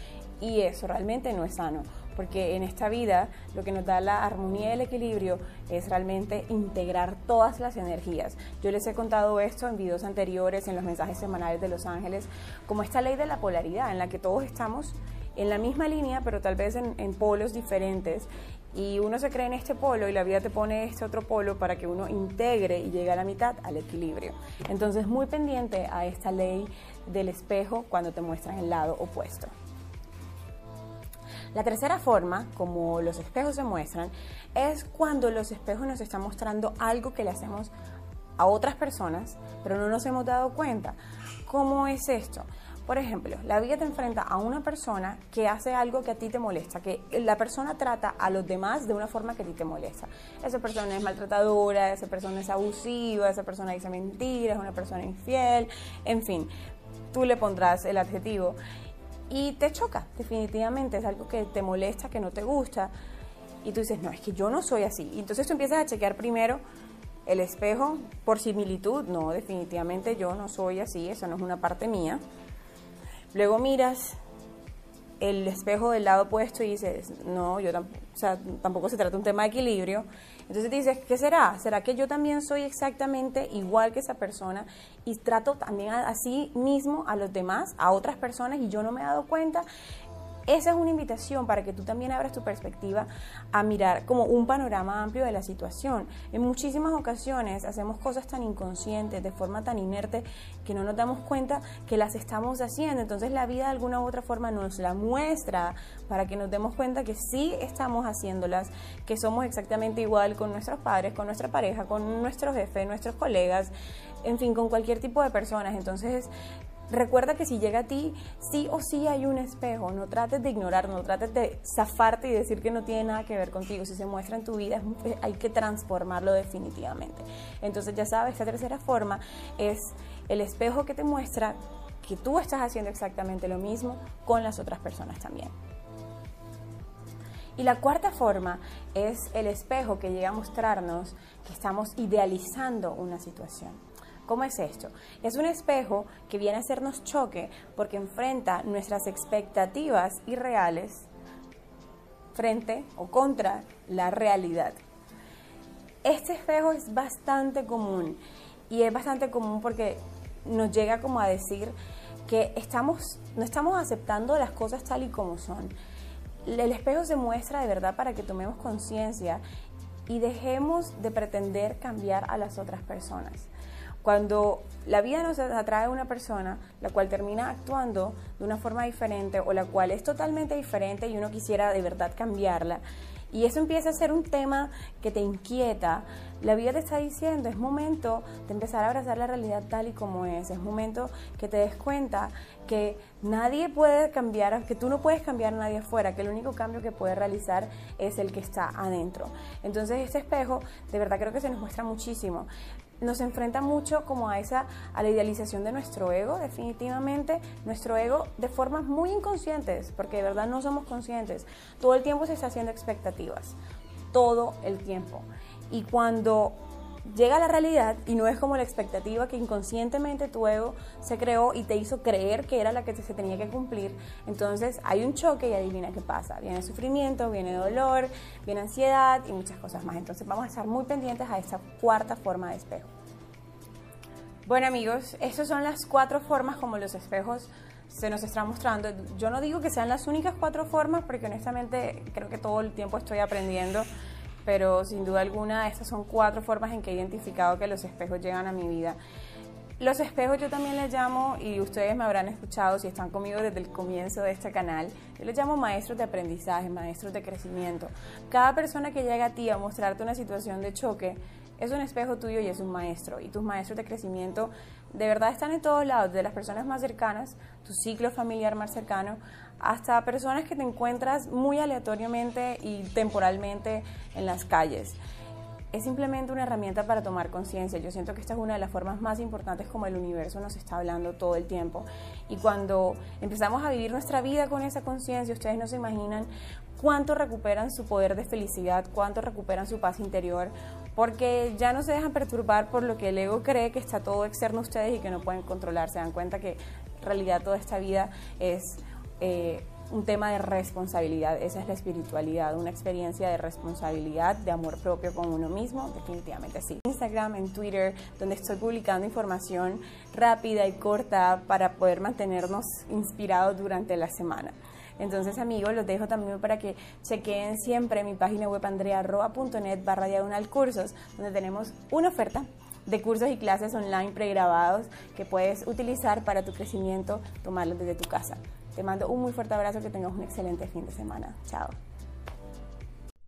Y eso realmente no es sano porque en esta vida lo que nos da la armonía y el equilibrio es realmente integrar todas las energías. Yo les he contado esto en videos anteriores, en los mensajes semanales de Los Ángeles, como esta ley de la polaridad, en la que todos estamos en la misma línea, pero tal vez en, en polos diferentes. Y uno se cree en este polo y la vida te pone este otro polo para que uno integre y llegue a la mitad, al equilibrio. Entonces, muy pendiente a esta ley del espejo cuando te muestras el lado opuesto. La tercera forma, como los espejos se muestran, es cuando los espejos nos están mostrando algo que le hacemos a otras personas, pero no nos hemos dado cuenta. ¿Cómo es esto? Por ejemplo, la vida te enfrenta a una persona que hace algo que a ti te molesta, que la persona trata a los demás de una forma que a ti te molesta. Esa persona es maltratadora, esa persona es abusiva, esa persona dice mentiras, es una persona infiel, en fin, tú le pondrás el adjetivo y te choca, definitivamente, es algo que te molesta, que no te gusta. Y tú dices, no, es que yo no soy así. Entonces tú empiezas a chequear primero el espejo por similitud. No, definitivamente yo no soy así, eso no es una parte mía. Luego miras el espejo del lado opuesto y dices, no, yo tampoco se trata de un tema de equilibrio. Entonces dices, ¿qué será? ¿Será que yo también soy exactamente igual que esa persona y trato también así mismo a los demás, a otras personas y yo no me he dado cuenta? Esa es una invitación para que tú también abras tu perspectiva a mirar como un panorama amplio de la situación. En muchísimas ocasiones hacemos cosas tan inconscientes, de forma tan inerte, que no nos damos cuenta que las estamos haciendo. Entonces la vida de alguna u otra forma nos la muestra para que nos demos cuenta que sí estamos haciéndolas, que somos exactamente igual con nuestros padres, con nuestra pareja, con nuestro jefe, nuestros colegas, en fin, con cualquier tipo de personas. Entonces Recuerda que si llega a ti, sí o sí hay un espejo. No trates de ignorar, no trates de zafarte y decir que no tiene nada que ver contigo. Si se muestra en tu vida, eh, hay que transformarlo definitivamente. Entonces, ya sabes, esta tercera forma es el espejo que te muestra que tú estás haciendo exactamente lo mismo con las otras personas también. Y la cuarta forma es el espejo que llega a mostrarnos que estamos idealizando una situación. ¿Cómo es esto? Es un espejo que viene a hacernos choque porque enfrenta nuestras expectativas irreales frente o contra la realidad. Este espejo es bastante común y es bastante común porque nos llega como a decir que estamos, no estamos aceptando las cosas tal y como son. El espejo se muestra de verdad para que tomemos conciencia y dejemos de pretender cambiar a las otras personas. Cuando la vida nos atrae a una persona, la cual termina actuando de una forma diferente o la cual es totalmente diferente y uno quisiera de verdad cambiarla, y eso empieza a ser un tema que te inquieta, la vida te está diciendo, es momento de empezar a abrazar la realidad tal y como es, es momento que te des cuenta que nadie puede cambiar, que tú no puedes cambiar a nadie afuera, que el único cambio que puedes realizar es el que está adentro. Entonces este espejo de verdad creo que se nos muestra muchísimo nos enfrenta mucho como a esa a la idealización de nuestro ego, definitivamente nuestro ego de formas muy inconscientes, porque de verdad no somos conscientes. Todo el tiempo se está haciendo expectativas, todo el tiempo. Y cuando llega la realidad y no es como la expectativa que inconscientemente tu ego se creó y te hizo creer que era la que se tenía que cumplir, entonces hay un choque y adivina qué pasa. Viene sufrimiento, viene dolor, viene ansiedad y muchas cosas más. Entonces vamos a estar muy pendientes a esta cuarta forma de espejo. Bueno amigos, estas son las cuatro formas como los espejos se nos están mostrando. Yo no digo que sean las únicas cuatro formas porque honestamente creo que todo el tiempo estoy aprendiendo pero sin duda alguna estas son cuatro formas en que he identificado que los espejos llegan a mi vida. Los espejos yo también les llamo, y ustedes me habrán escuchado si están conmigo desde el comienzo de este canal, yo les llamo maestros de aprendizaje, maestros de crecimiento. Cada persona que llega a ti a mostrarte una situación de choque es un espejo tuyo y es un maestro. Y tus maestros de crecimiento de verdad están en todos lados, de las personas más cercanas, tu ciclo familiar más cercano, hasta personas que te encuentras muy aleatoriamente y temporalmente en las calles. Es simplemente una herramienta para tomar conciencia. Yo siento que esta es una de las formas más importantes como el universo nos está hablando todo el tiempo. Y cuando empezamos a vivir nuestra vida con esa conciencia, ustedes no se imaginan cuánto recuperan su poder de felicidad, cuánto recuperan su paz interior, porque ya no se dejan perturbar por lo que el ego cree que está todo externo a ustedes y que no pueden controlar. Se dan cuenta que en realidad toda esta vida es eh, un tema de responsabilidad, esa es la espiritualidad, una experiencia de responsabilidad, de amor propio con uno mismo, definitivamente sí. Instagram, en Twitter, donde estoy publicando información rápida y corta para poder mantenernos inspirados durante la semana. Entonces, amigos, los dejo también para que chequeen siempre mi página web andrearroa.net barra diagonal cursos, donde tenemos una oferta de cursos y clases online pregrabados que puedes utilizar para tu crecimiento, tomarlos desde tu casa. Te mando un muy fuerte abrazo, que tengas un excelente fin de semana. Chao.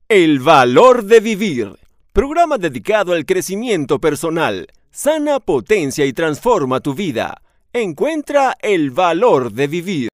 El valor de vivir. Programa dedicado al crecimiento personal. Sana, potencia y transforma tu vida. Encuentra el valor de vivir.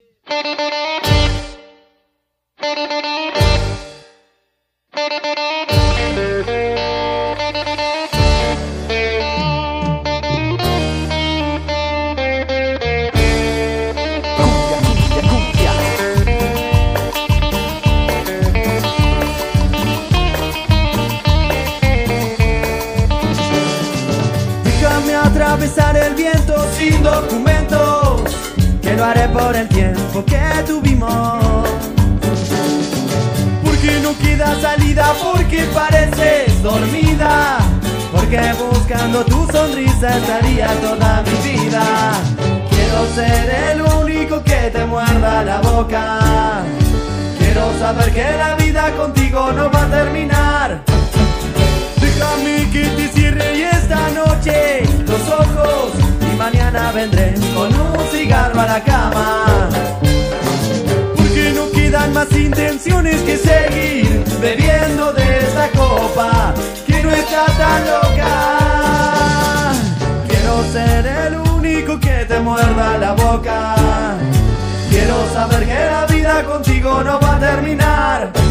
Atravesar el viento sin documentos, que lo haré por el tiempo que tuvimos. Porque no queda salida, porque pareces dormida, porque buscando tu sonrisa estaría toda mi vida. Quiero ser el único que te muerda la boca. Quiero saber que la vida contigo no va a terminar. Déjame que te cierre y esta noche los ojos y mañana vendré con un cigarro a la cama. Porque no quedan más intenciones que seguir bebiendo de esta copa que no está tan loca. Quiero ser el único que te muerda la boca. Quiero saber que la vida contigo no va a terminar.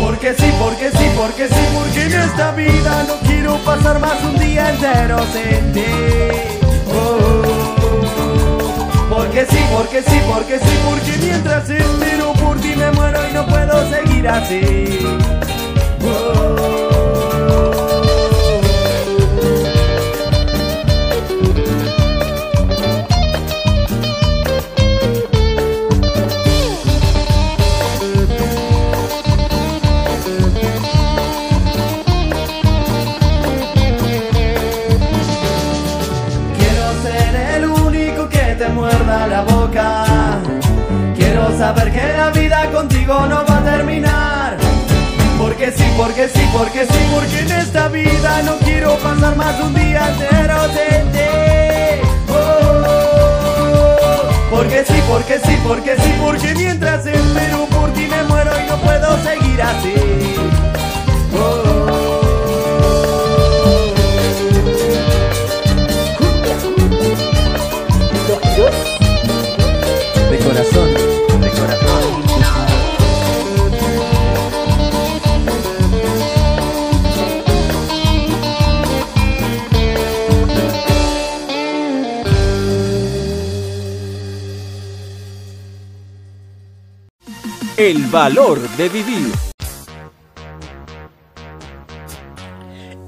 Porque sí, porque sí, porque sí, porque en esta vida no quiero pasar más un día entero sin ti. Oh, porque sí, porque sí, porque sí, porque mientras espero por ti me muero y no puedo seguir así. Oh. Quiero saber que la vida contigo no va a terminar. Porque sí, porque sí, porque sí, porque en esta vida no quiero pasar más un día entero sin ti. Oh, porque sí, porque sí, porque sí, porque mientras espero por ti
Valor de vivir.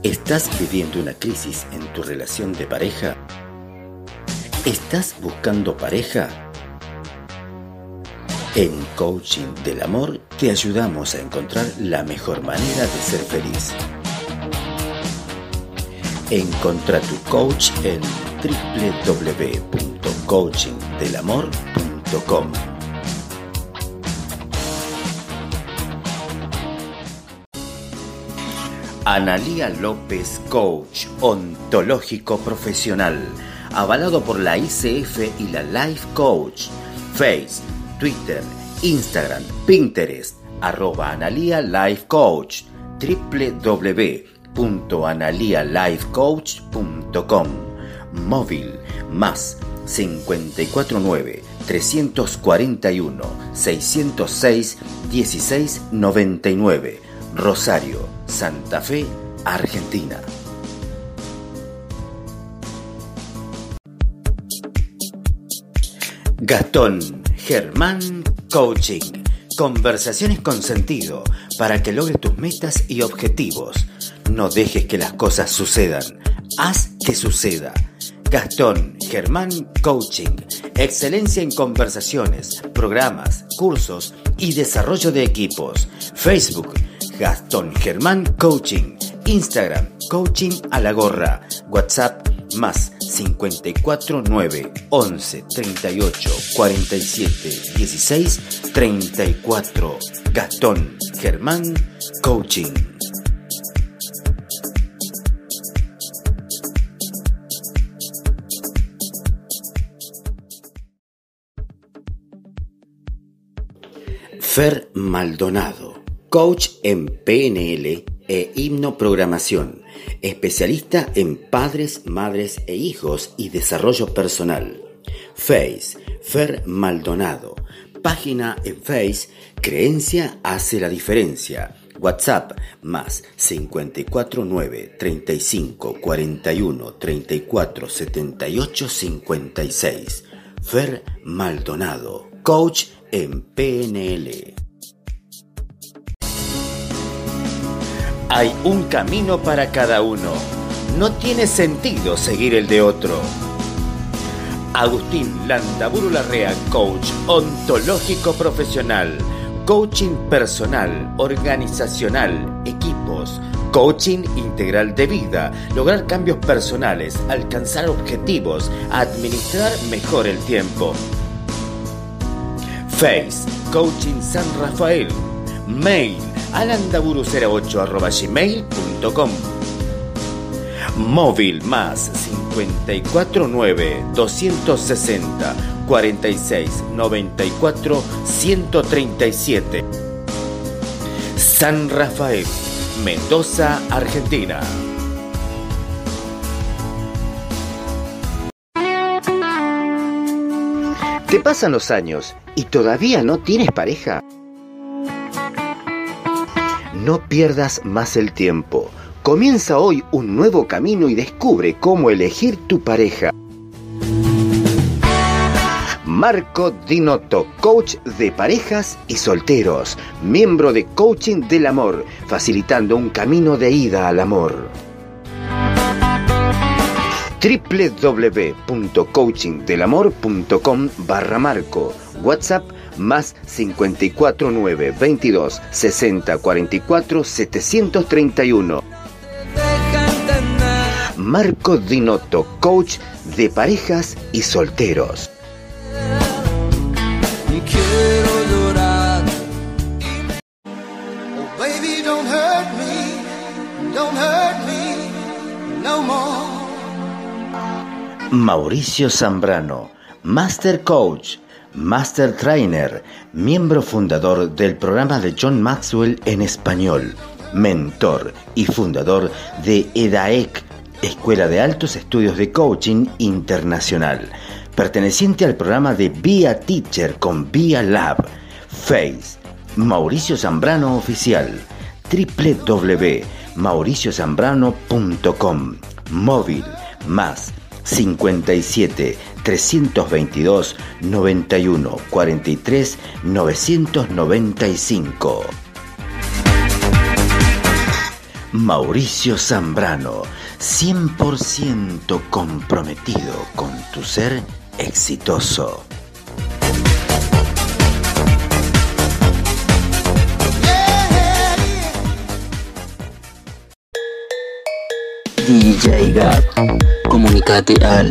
¿Estás viviendo una crisis en tu relación de pareja? ¿Estás buscando pareja? En Coaching del Amor te ayudamos a encontrar la mejor manera de ser feliz. Encontra tu coach en www.coachingdelamor.com. Analía López, coach ontológico profesional, avalado por la ICF y la Life Coach. Face, Twitter, Instagram, Pinterest, arroba Analía Life Coach, www.analialifecoach.com. Móvil más 549 341 606 1699. Rosario, Santa Fe, Argentina. Gastón Germán Coaching. Conversaciones con sentido para que logres tus metas y objetivos. No dejes que las cosas sucedan. Haz que suceda. Gastón Germán Coaching. Excelencia en conversaciones, programas, cursos y desarrollo de equipos. Facebook Gastón Germán Coaching. Instagram Coaching a la gorra. WhatsApp más 54 9 11 38 47 16 34. Gastón Germán Coaching. Fer Maldonado, coach en PNL e hipnoprogramación, especialista en padres, madres e hijos y desarrollo personal. Face, Fer Maldonado. Página en Face, Creencia hace la diferencia. WhatsApp más 549 35 41 34 78 56. Fer Maldonado, coach en PNL. Hay un camino para cada uno. No tiene sentido seguir el de otro. Agustín Landaburu Larrea, coach ontológico profesional, coaching personal, organizacional, equipos, coaching integral de vida, lograr cambios personales, alcanzar objetivos, administrar mejor el tiempo. Face, Coaching San Rafael. Mail, alandaburu08 Móvil más 549 260 46 94 137. San Rafael, Mendoza, Argentina. ¿Te pasan los años y todavía no tienes pareja? No pierdas más el tiempo. Comienza hoy un nuevo camino y descubre cómo elegir tu pareja. Marco Dinotto, coach de parejas y solteros, miembro de Coaching del Amor, facilitando un camino de ida al amor www.coachingdelamor.com barra Marco, WhatsApp más 549 22 60 44 731. Marco Dinotto, coach de parejas y solteros. Mauricio Zambrano, Master Coach, Master Trainer, miembro fundador del programa de John Maxwell en español, mentor y fundador de EDAEC, Escuela de Altos Estudios de Coaching Internacional, perteneciente al programa de Via Teacher con Via Lab, Face, Mauricio Zambrano Oficial, www.mauriciozambrano.com, móvil, más 57 322 91 43 995. Mauricio Zambrano, 100% comprometido con tu ser exitoso. DJ Gap. Comunicate al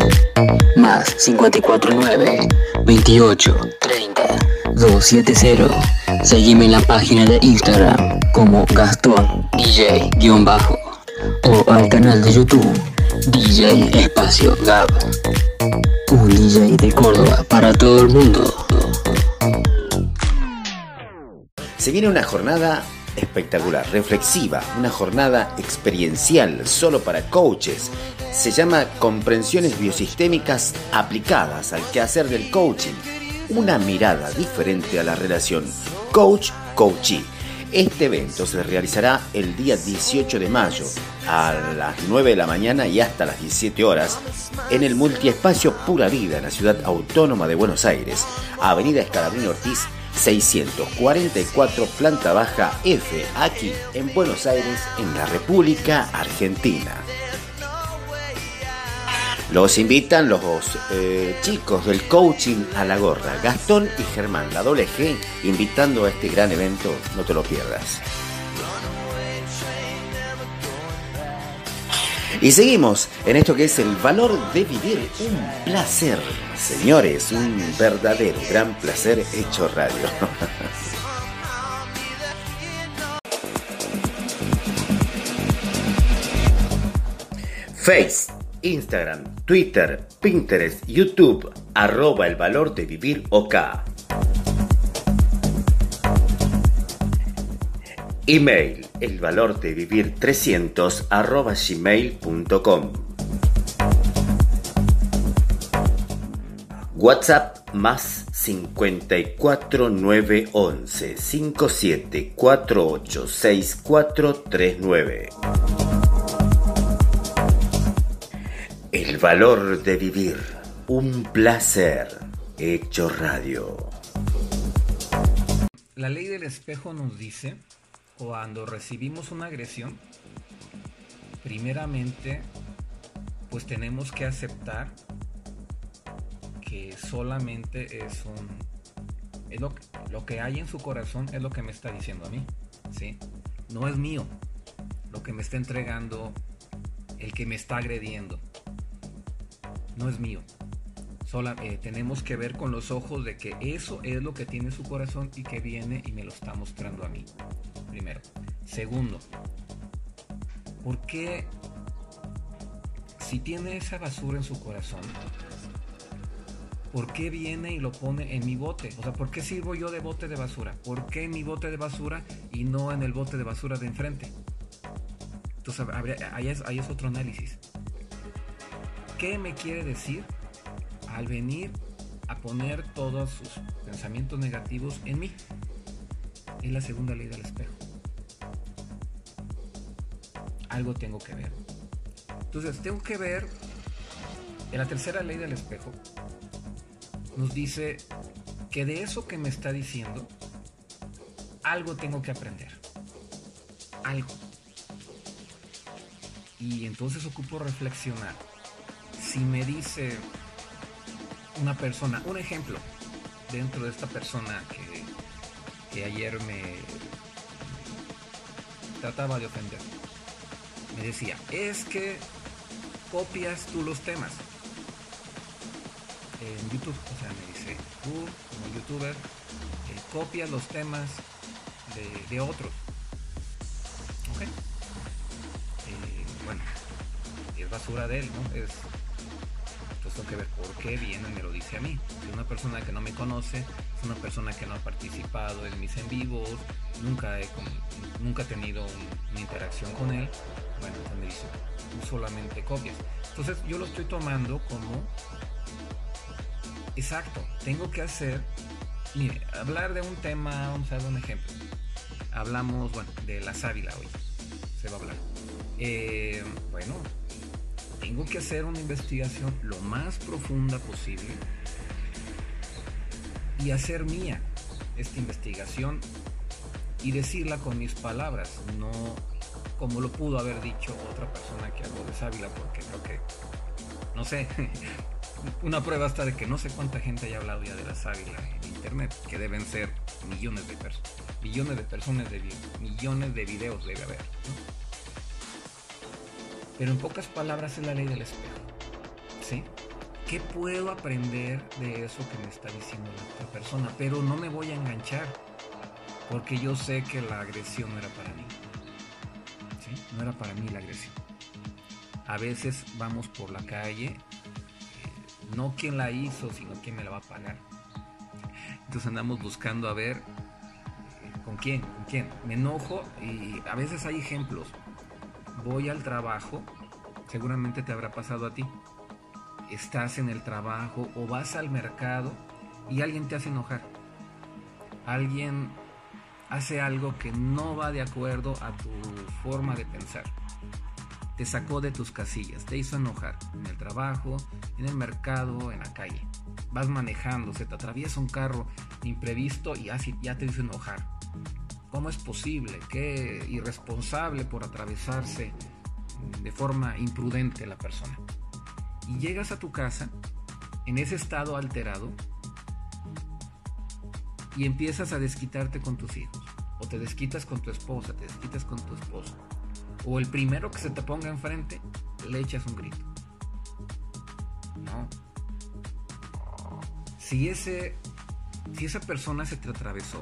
más 549 28 30 270. Seguime en la página de Instagram como Gastón DJ-bajo o al canal de YouTube DJ Espacio Gab. Un DJ de Córdoba para todo el mundo. Se viene una jornada espectacular, reflexiva, una jornada experiencial solo para coaches. Se llama Comprensiones Biosistémicas aplicadas al quehacer del coaching. Una mirada diferente a la relación coach-coachee. Este evento se realizará el día 18 de mayo a las 9 de la mañana y hasta las 17 horas en el multiespacio Pura Vida en la ciudad autónoma de Buenos Aires, Avenida Escalabrín Ortiz 644 planta baja F, aquí en Buenos Aires, en la República Argentina. Los invitan los eh, chicos del coaching a la gorra, Gastón y Germán, la doble G, invitando a este gran evento, no te lo pierdas. Y seguimos en esto que es el valor de vivir un placer. Señores, un verdadero gran placer hecho radio. Face, Instagram, Twitter, Pinterest, YouTube, arroba el valor de vivir OK. Email, el valor de vivir 300 arroba gmail.com. WhatsApp más 54 911 57 48 6439. El valor de vivir. Un placer. Hecho radio.
La ley del espejo nos dice cuando recibimos una agresión, primeramente, pues tenemos que aceptar que solamente es un... Es lo, lo, que hay en su corazón es lo que me está diciendo a mí, ¿sí? No es mío lo que me está entregando el que me está agrediendo. No es mío. Sola, eh, tenemos que ver con los ojos de que eso es lo que tiene su corazón y que viene y me lo está mostrando a mí primero. Segundo, ¿por qué si tiene esa basura en su corazón, ¿por qué viene y lo pone en mi bote? O sea, ¿por qué sirvo yo de bote de basura? ¿Por qué en mi bote de basura y no en el bote de basura de enfrente? Entonces, es, ahí es otro análisis. ¿Qué me quiere decir al venir a poner todos sus pensamientos negativos en mí? Es la segunda ley del espejo algo tengo que ver. Entonces, tengo que ver, en la tercera ley del espejo, nos dice que de eso que me está diciendo, algo tengo que aprender. Algo. Y entonces ocupo reflexionar. Si me dice una persona, un ejemplo, dentro de esta persona que, que ayer me trataba de ofender me decía, es que copias tú los temas. En YouTube, o sea, me dice, tú como youtuber, eh, copias los temas de, otros. ¿Ok? Eh, bueno, es basura de él, ¿no? Es, entonces tengo que ver por qué viene y me lo dice a mí. Si una persona que no me conoce, es una persona que no ha participado en mis en vivos, nunca he, nunca he tenido una interacción con él, bueno, me dice, tú solamente copias. Entonces yo lo estoy tomando como, exacto, tengo que hacer, mire, hablar de un tema, vamos a dar un ejemplo. Hablamos, bueno, de la sábila hoy, se va a hablar. Eh, bueno, tengo que hacer una investigación lo más profunda posible y hacer mía esta investigación y decirla con mis palabras, no como lo pudo haber dicho otra persona que habló de sábila, porque creo que, no sé, una prueba está de que no sé cuánta gente haya hablado ya de la sábila en internet, que deben ser millones de personas, millones de personas de millones de videos debe haber. Pero en pocas palabras es la ley del espejo. ¿Sí? ¿Qué puedo aprender de eso que me está diciendo la otra persona? Pero no me voy a enganchar, porque yo sé que la agresión no era para mí no era para mí la agresión. A veces vamos por la calle, no quién la hizo, sino quién me la va a pagar. Entonces andamos buscando a ver eh, con quién, con quién. Me enojo y a veces hay ejemplos. Voy al trabajo, seguramente te habrá pasado a ti. Estás en el trabajo o vas al mercado y alguien te hace enojar. Alguien hace algo que no va de acuerdo a tu forma de pensar. Te sacó de tus casillas, te hizo enojar en el trabajo, en el mercado, en la calle. Vas manejando, se te atraviesa un carro imprevisto y así ya te hizo enojar. ¿Cómo es posible? Qué irresponsable por atravesarse de forma imprudente la persona. Y llegas a tu casa en ese estado alterado y empiezas a desquitarte con tus hijos. O te desquitas con tu esposa, te desquitas con tu esposo. O el primero que se te ponga enfrente, le echas un grito. No. Si ese. Si esa persona se te atravesó,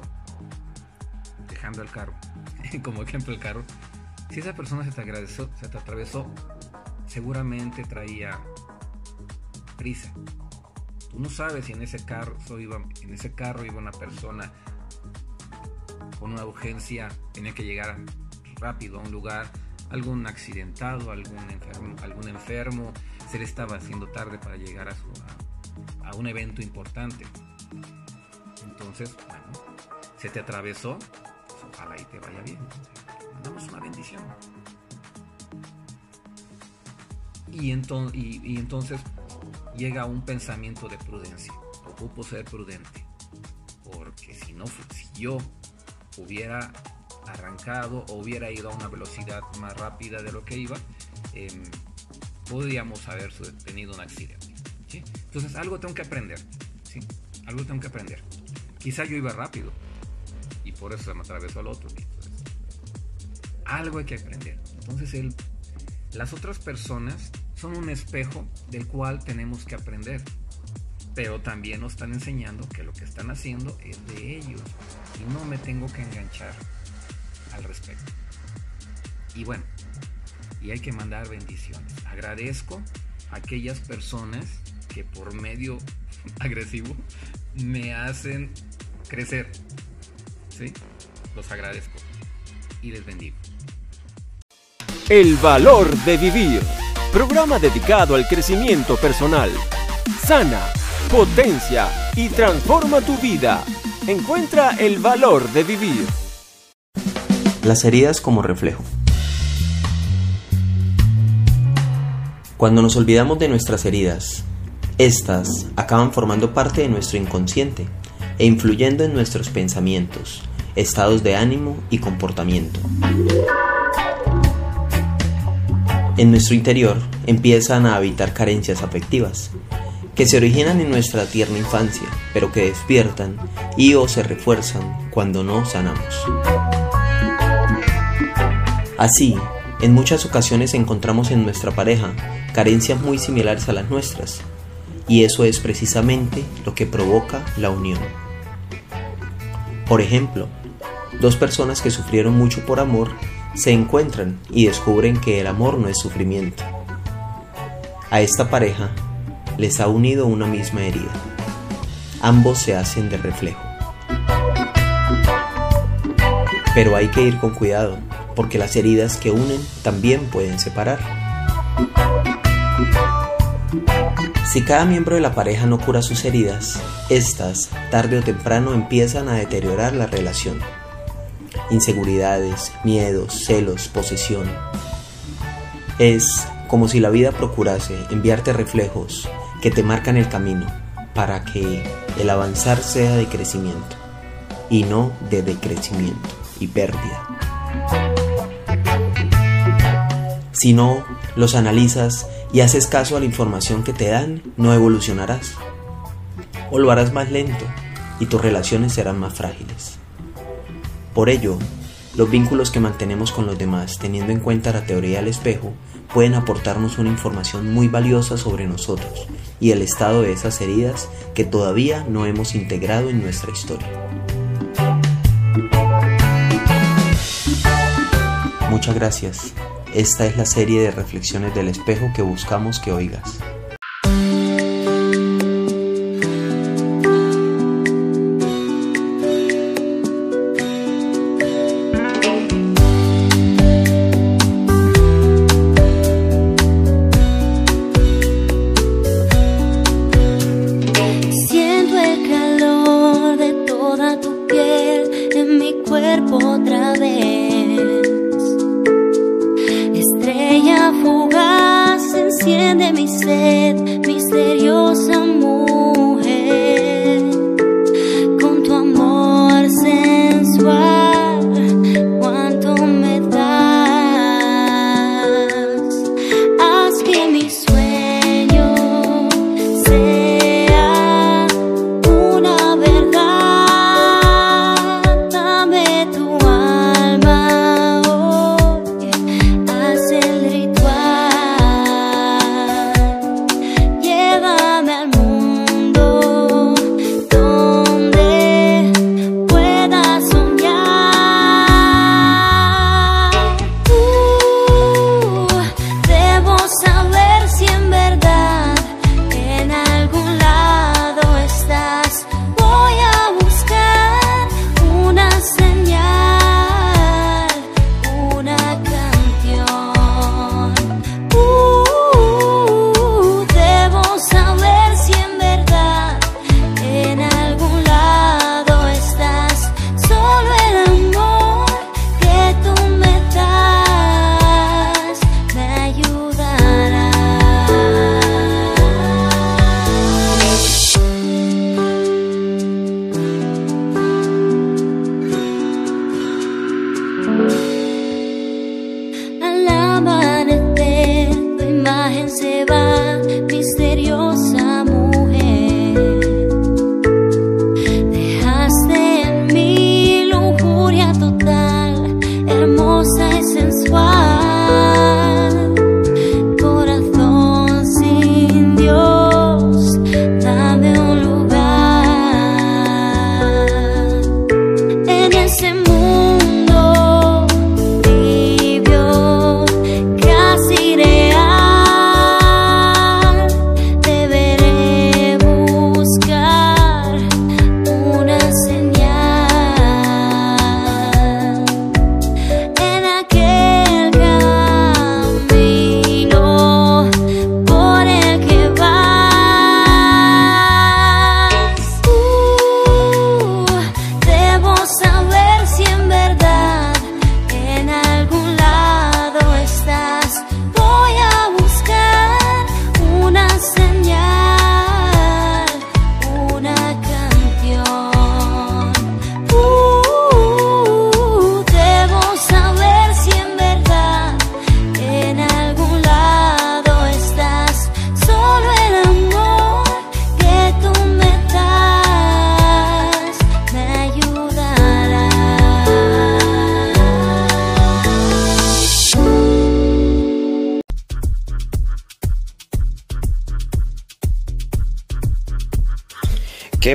dejando el carro, como ejemplo el carro, si esa persona se te, agradezó, se te atravesó, seguramente traía prisa, Tú no sabes si en ese carro iba, en ese carro iba una persona con una urgencia, tenía que llegar rápido a un lugar, algún accidentado, algún enfermo, algún enfermo se le estaba haciendo tarde para llegar a, su, a, un evento importante. Entonces, bueno, se te atravesó, pues, ojalá y te vaya bien. Mandamos una bendición. Y, y- entonces llega un pensamiento de prudencia. Ocupo ser prudente. Porque si no, si yo hubiera arrancado o hubiera ido a una velocidad más rápida de lo que iba, em, podríamos haber tenido un accidente. ¿sí? Entonces algo tengo que aprender. ¿sí? Algo tengo que aprender. Quizá yo iba rápido y por eso me atravesó al otro. Entonces, algo hay que aprender. Entonces el, las otras personas son un espejo del cual tenemos que aprender. Pero también nos están enseñando que lo que están haciendo es de ellos y no me tengo que enganchar al respecto. Y bueno, y hay que mandar bendiciones. Agradezco a aquellas personas que por medio agresivo me hacen crecer. ¿Sí? Los agradezco y les bendigo.
El valor de vivir. Programa dedicado al crecimiento personal. Sana, potencia y transforma tu vida. Encuentra el valor de vivir.
Las heridas como reflejo. Cuando nos olvidamos de nuestras heridas, estas acaban formando parte de nuestro inconsciente e influyendo en nuestros pensamientos, estados de ánimo y comportamiento. En nuestro interior empiezan a habitar carencias afectivas, que se originan en nuestra tierna infancia, pero que despiertan y o se refuerzan cuando no sanamos. Así, en muchas ocasiones encontramos en nuestra pareja carencias muy similares a las nuestras, y eso es precisamente lo que provoca la unión. Por ejemplo, dos personas que sufrieron mucho por amor se encuentran y descubren que el amor no es sufrimiento. A esta pareja les ha unido una misma herida. Ambos se hacen de reflejo. Pero hay que ir con cuidado, porque las heridas que unen también pueden separar. Si cada miembro de la pareja no cura sus heridas, estas, tarde o temprano, empiezan a deteriorar la relación. Inseguridades, miedos, celos, posesión. Es como si la vida procurase enviarte reflejos que te marcan el camino para que el avanzar sea de crecimiento y no de decrecimiento y pérdida. Si no los analizas y haces caso a la información que te dan, no evolucionarás. O lo harás más lento y tus relaciones serán más frágiles. Por ello, los vínculos que mantenemos con los demás, teniendo en cuenta la teoría del espejo, pueden aportarnos una información muy valiosa sobre nosotros y el estado de esas heridas que todavía no hemos integrado en nuestra historia. Muchas gracias. Esta es la serie de reflexiones del espejo que buscamos que oigas.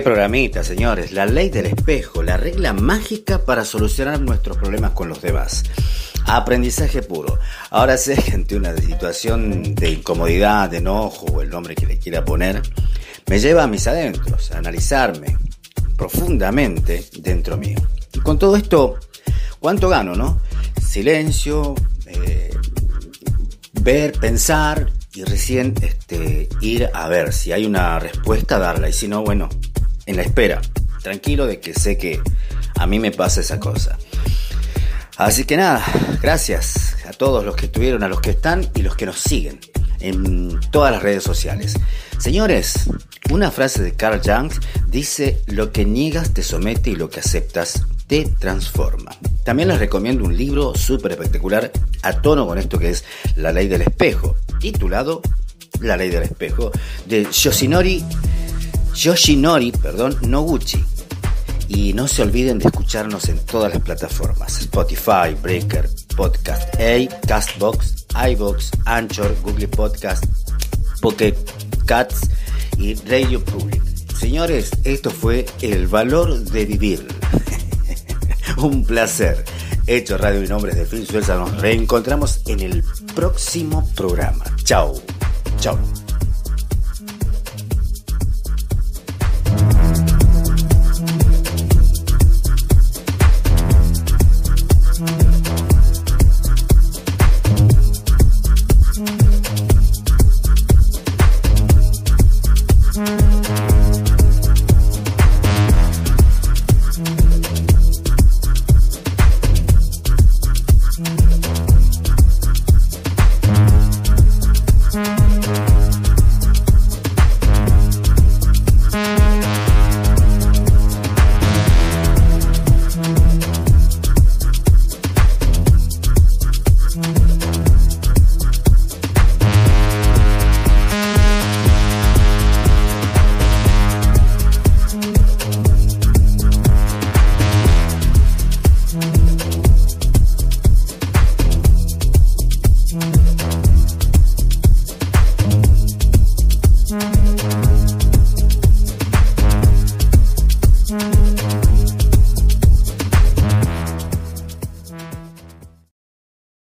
Programita, señores. La ley del espejo, la regla mágica para solucionar nuestros problemas con los demás. Aprendizaje puro. Ahora sé que ante una situación de incomodidad, de enojo o el nombre que le quiera poner, me lleva a mis adentros, a analizarme profundamente dentro mío. Y con todo esto, ¿cuánto gano, no? Silencio, eh, ver, pensar y recién este, ir a ver si hay una respuesta, darla. Y si no, bueno, en la espera. Tranquilo de que sé que a mí me pasa esa cosa. Así que nada, gracias a todos los que estuvieron, a los que están y los que nos siguen en todas las redes sociales. Señores, una frase de Carl Jung dice, lo que niegas te somete y lo que aceptas te transforma. También les recomiendo un libro súper espectacular a tono con esto que es La ley del espejo, titulado La ley del espejo, de Yoshinori, Yoshinori perdón, Noguchi. Y no se olviden de escucharnos en todas las plataformas: Spotify, Breaker, Podcast A, Castbox, iBox, Anchor, Google Podcast, Pocket Cats y Radio Public. Señores, esto fue El valor de vivir. Un placer. Hecho Radio y Nombres de Phil Suelza. Nos reencontramos en el próximo programa. Chao. Chao.